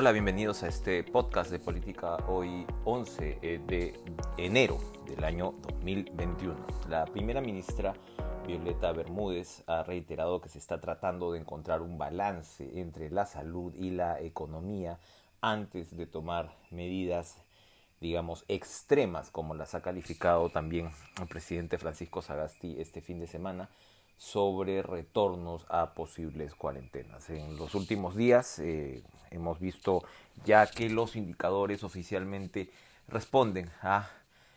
Hola, bienvenidos a este podcast de política hoy 11 eh, de enero del año 2021. La primera ministra Violeta Bermúdez ha reiterado que se está tratando de encontrar un balance entre la salud y la economía antes de tomar medidas digamos, extremas, como las ha calificado también el presidente Francisco Sagasti este fin de semana, sobre retornos a posibles cuarentenas. En los últimos días eh, hemos visto ya que los indicadores oficialmente responden a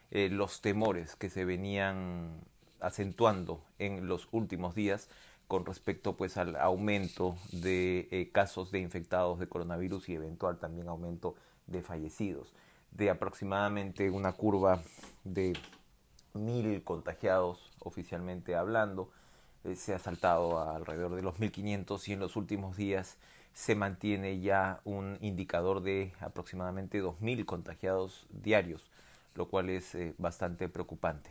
eh, los temores que se venían acentuando en los últimos días con respecto pues al aumento de eh, casos de infectados de coronavirus y eventual también aumento de fallecidos de aproximadamente una curva de mil contagiados oficialmente hablando eh, se ha saltado alrededor de los 1500 y en los últimos días se mantiene ya un indicador de aproximadamente 2000 contagiados diarios, lo cual es eh, bastante preocupante.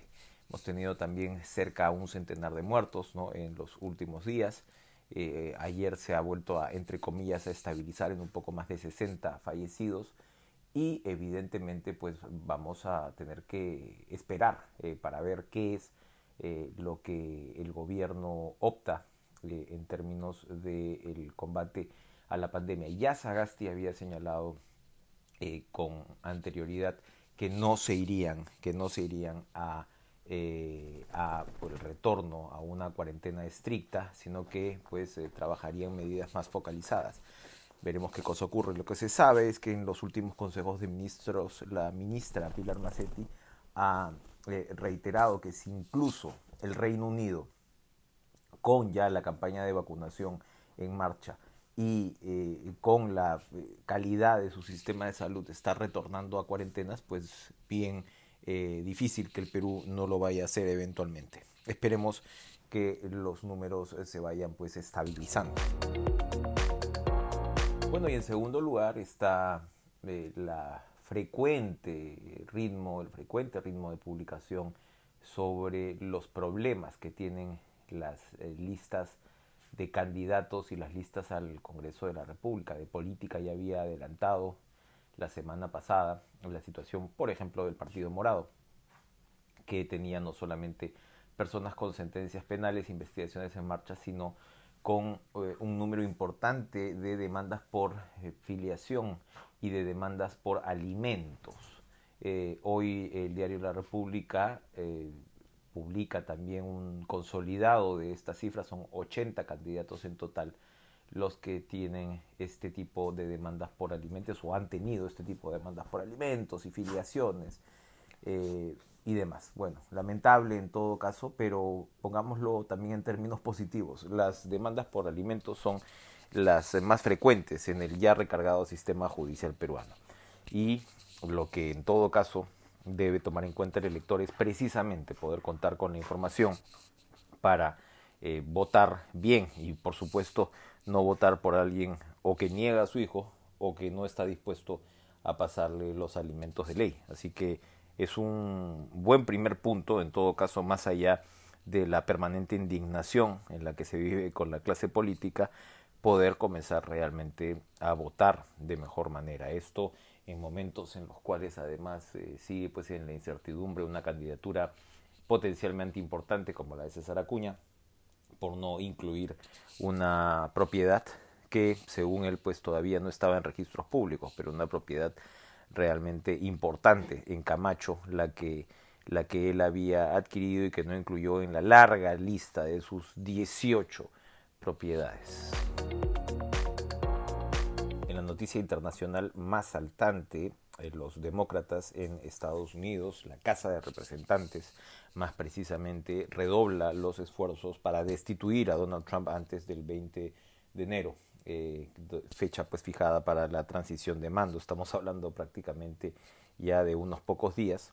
Hemos tenido también cerca a un centenar de muertos ¿no? en los últimos días. Eh, ayer se ha vuelto a, entre comillas, a estabilizar en un poco más de 60 fallecidos y evidentemente pues vamos a tener que esperar para ver qué es eh, lo que el gobierno opta eh, en términos del combate a la pandemia. Ya Sagasti había señalado eh, con anterioridad que no se irían, que no se irían a, a por el retorno a una cuarentena estricta, sino que pues trabajarían medidas más focalizadas. Veremos qué cosa ocurre. Lo que se sabe es que en los últimos consejos de ministros, la ministra Pilar Macetti ha reiterado que si incluso el Reino Unido, con ya la campaña de vacunación en marcha y eh, con la eh, calidad de su sistema de salud está retornando a cuarentenas, pues bien eh, difícil que el Perú no lo vaya a hacer eventualmente. Esperemos que los números se vayan pues estabilizando. Bueno, y en segundo lugar está la frecuente ritmo, el frecuente ritmo de publicación sobre los problemas que tienen las eh, listas de candidatos y las listas al Congreso de la República. De política ya había adelantado la semana pasada la situación, por ejemplo, del Partido Morado, que tenía no solamente personas con sentencias penales, investigaciones en marcha, sino con eh, un número importante de demandas por eh, filiación y de demandas por alimentos. Eh, hoy el diario La República publica también un consolidado de estas cifras, son 80 candidatos en total los que tienen este tipo de demandas por alimentos o han tenido este tipo de demandas por alimentos y filiaciones y demás. Bueno, lamentable en todo caso, pero pongámoslo también en términos positivos. Las demandas por alimentos son las más frecuentes en el ya recargado sistema judicial peruano. Y lo que en todo caso debe tomar en cuenta el elector es precisamente poder contar con la información para eh, votar bien y por supuesto no votar por alguien o que niega a su hijo o que no está dispuesto a pasarle los alimentos de ley. Así que es un buen primer punto, en todo caso, más allá de la permanente indignación en la que se vive con la clase política, poder comenzar realmente a votar de mejor manera. Esto en momentos en los cuales además eh, sigue pues en la incertidumbre una candidatura potencialmente importante como la de César Acuña, por no incluir una propiedad que según él pues todavía no estaba en registros públicos, pero una propiedad realmente importante en Camacho, la que la que él había adquirido y que no incluyó en la larga lista de sus 18 propiedades. En la noticia internacional más saltante, eh, los demócratas en Estados Unidos, la Casa de Representantes más precisamente, redobla los esfuerzos para destituir a Donald Trump antes del 20 de enero. Eh, fecha pues fijada para la transición de mando. Estamos hablando prácticamente ya de unos pocos días,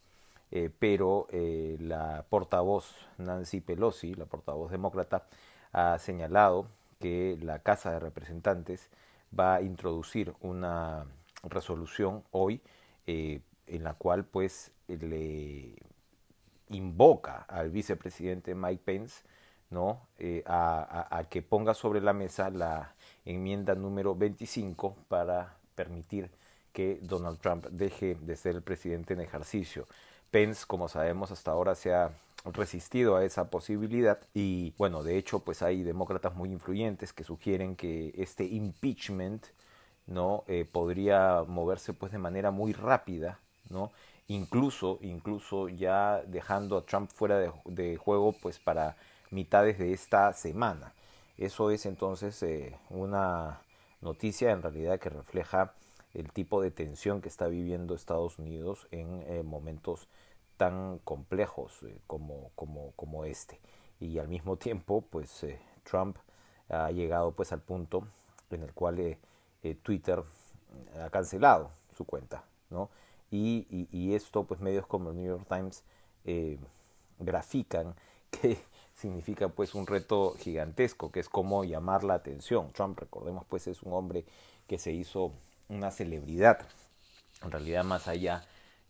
eh, pero la portavoz Nancy Pelosi, la portavoz demócrata, ha señalado que la Casa de Representantes va a introducir una resolución hoy eh, en la cual pues le invoca al vicepresidente Mike Pence ¿no? Eh, a, que ponga sobre la mesa la enmienda número 25 para permitir que Donald Trump deje de ser el presidente en ejercicio. Pence, como sabemos, hasta ahora se ha resistido a esa posibilidad y bueno, de hecho, pues hay demócratas muy influyentes que sugieren que este impeachment no eh, podría moverse pues de manera muy rápida, ¿no? Incluso, incluso ya dejando a Trump fuera de, de juego pues para mitades de esta semana. Eso es entonces eh, una noticia en realidad que refleja el tipo de tensión que está viviendo Estados Unidos en eh, momentos tan complejos eh, como, como, este. Y al mismo tiempo, pues Trump ha llegado pues al punto en el cual Twitter ha cancelado su cuenta, ¿no? Y, esto, pues medios como el New York Times grafican que significa pues un reto gigantesco, que es cómo llamar la atención. Trump, recordemos, pues es un hombre que se hizo una celebridad, en realidad más allá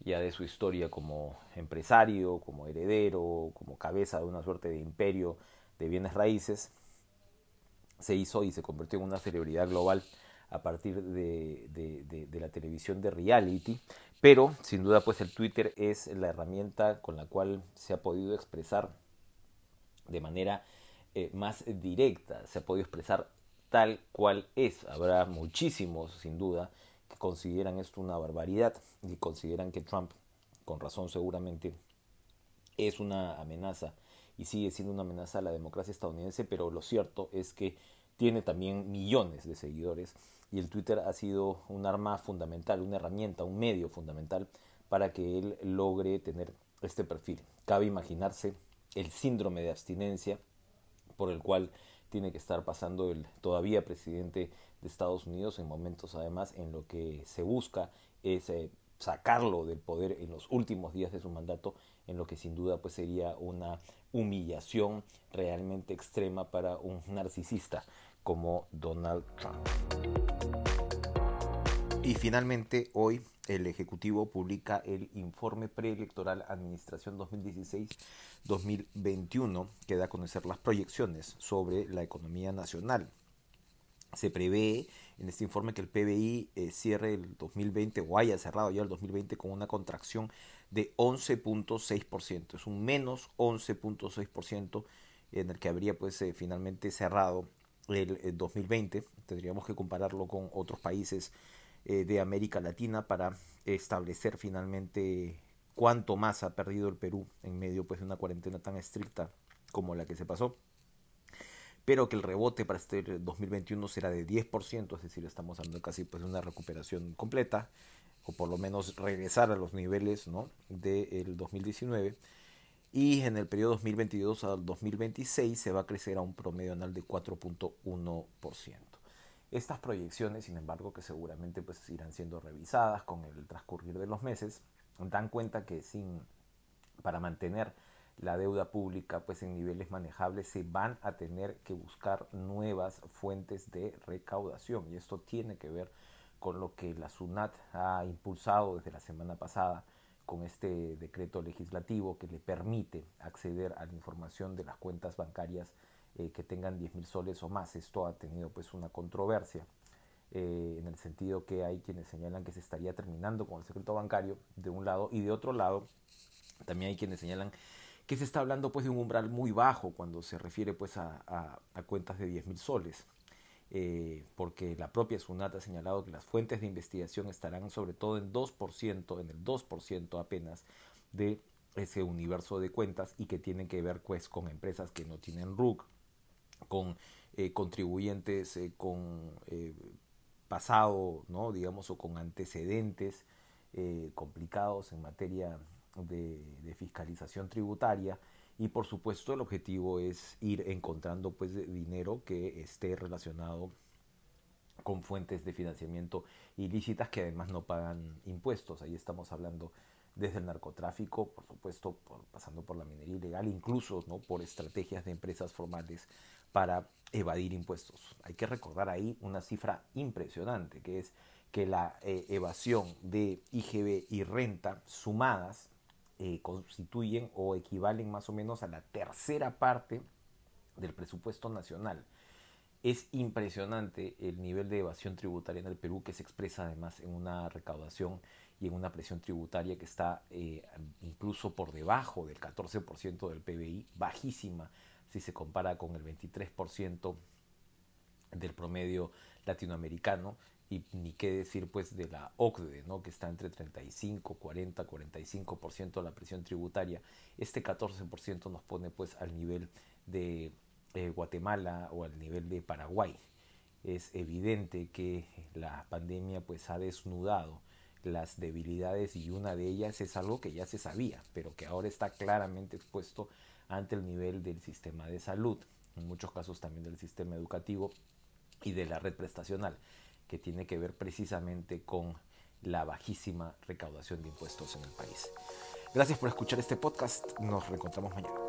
ya de su historia como empresario, como heredero, como cabeza de una suerte de imperio de bienes raíces, se hizo y se convirtió en una celebridad global a partir de, de, la televisión de reality, pero sin duda pues el Twitter es la herramienta con la cual se ha podido expresar de manera eh, más directa, se ha podido expresar tal cual es. Habrá muchísimos, sin duda, que consideran esto una barbaridad y consideran que Trump, con razón seguramente, es una amenaza y sigue siendo una amenaza a la democracia estadounidense, pero lo cierto es que tiene también millones de seguidores y el Twitter ha sido un arma fundamental, una herramienta, un medio fundamental para que él logre tener este perfil. Cabe imaginarse el síndrome de abstinencia por el cual tiene que estar pasando el todavía presidente de Estados Unidos en momentos además en lo que se busca es eh, sacarlo del poder en los últimos días de su mandato en lo que sin duda pues sería una humillación realmente extrema para un narcisista como Donald Trump. Y finalmente hoy el Ejecutivo publica el informe preelectoral Administración 2016-2021 que da a conocer las proyecciones sobre la economía nacional. Se prevé en este informe que el PBI eh, cierre el 2020 o haya cerrado ya el 2020 con una contracción de 11.6%. Es un menos 11.6% en el que habría pues eh, finalmente cerrado el, el 2020. Tendríamos que compararlo con otros países eh, de América Latina para establecer finalmente cuánto más ha perdido el Perú en medio pues, de una cuarentena tan estricta como la que se pasó. Pero que el rebote para este 2021 será de 10%, es decir, estamos hablando casi pues, de una recuperación completa, o por lo menos regresar a los niveles ¿no? del 2019. Y en el periodo 2022 al 2026 se va a crecer a un promedio anual de 4.1%. Estas proyecciones, sin embargo, que seguramente pues irán siendo revisadas con el transcurrir de los meses, dan cuenta que sin para mantener la deuda pública pues en niveles manejables se van a tener que buscar nuevas fuentes de recaudación. Y esto tiene que ver con lo que la SUNAT ha impulsado desde la semana pasada con este decreto legislativo que le permite acceder a la información de las cuentas bancarias eh, que tengan 10 mil soles o más. Esto ha tenido pues una controversia eh, en el sentido que hay quienes señalan que se estaría terminando con el secreto bancario de un lado y de otro lado también hay quienes señalan que se está hablando pues de un umbral muy bajo cuando se refiere pues a, cuentas de 10 mil soles. Eh, porque la propia SUNAT ha señalado que las fuentes de investigación estarán sobre todo en 2%, en el 2% apenas de ese universo de cuentas y que tienen que ver pues con empresas que no tienen RUC, con eh, contribuyentes eh, con eh, pasado, ¿no? digamos, o con antecedentes complicados en materia de, fiscalización tributaria y por supuesto el objetivo es ir encontrando pues dinero que esté relacionado con fuentes de financiamiento ilícitas que además no pagan impuestos. Ahí estamos hablando desde el narcotráfico, por supuesto, pasando por la minería ilegal, incluso ¿no? por estrategias de empresas formales para evadir impuestos. Hay que recordar ahí una cifra impresionante, que es que la eh, evasión de IGB y renta sumadas eh, constituyen o equivalen más o menos a la tercera parte del presupuesto nacional. Es impresionante el nivel de evasión tributaria en el Perú que se expresa además en una recaudación y en una presión tributaria que está eh, incluso por debajo del 14% del PBI, bajísima si se compara con el 23% del promedio latinoamericano y ni qué decir pues de la OCDE, ¿no? que está entre 35, 40, 45% la presión tributaria. Este 14% nos pone pues al nivel de Guatemala o al nivel de Paraguay. Es evidente que la pandemia pues ha desnudado las debilidades y una de ellas es algo que ya se sabía, pero que ahora está claramente expuesto ante el nivel del sistema de salud, en muchos casos también del sistema educativo y de la red prestacional, que tiene que ver precisamente con la bajísima recaudación de impuestos en el país. Gracias por escuchar este podcast, nos reencontramos mañana.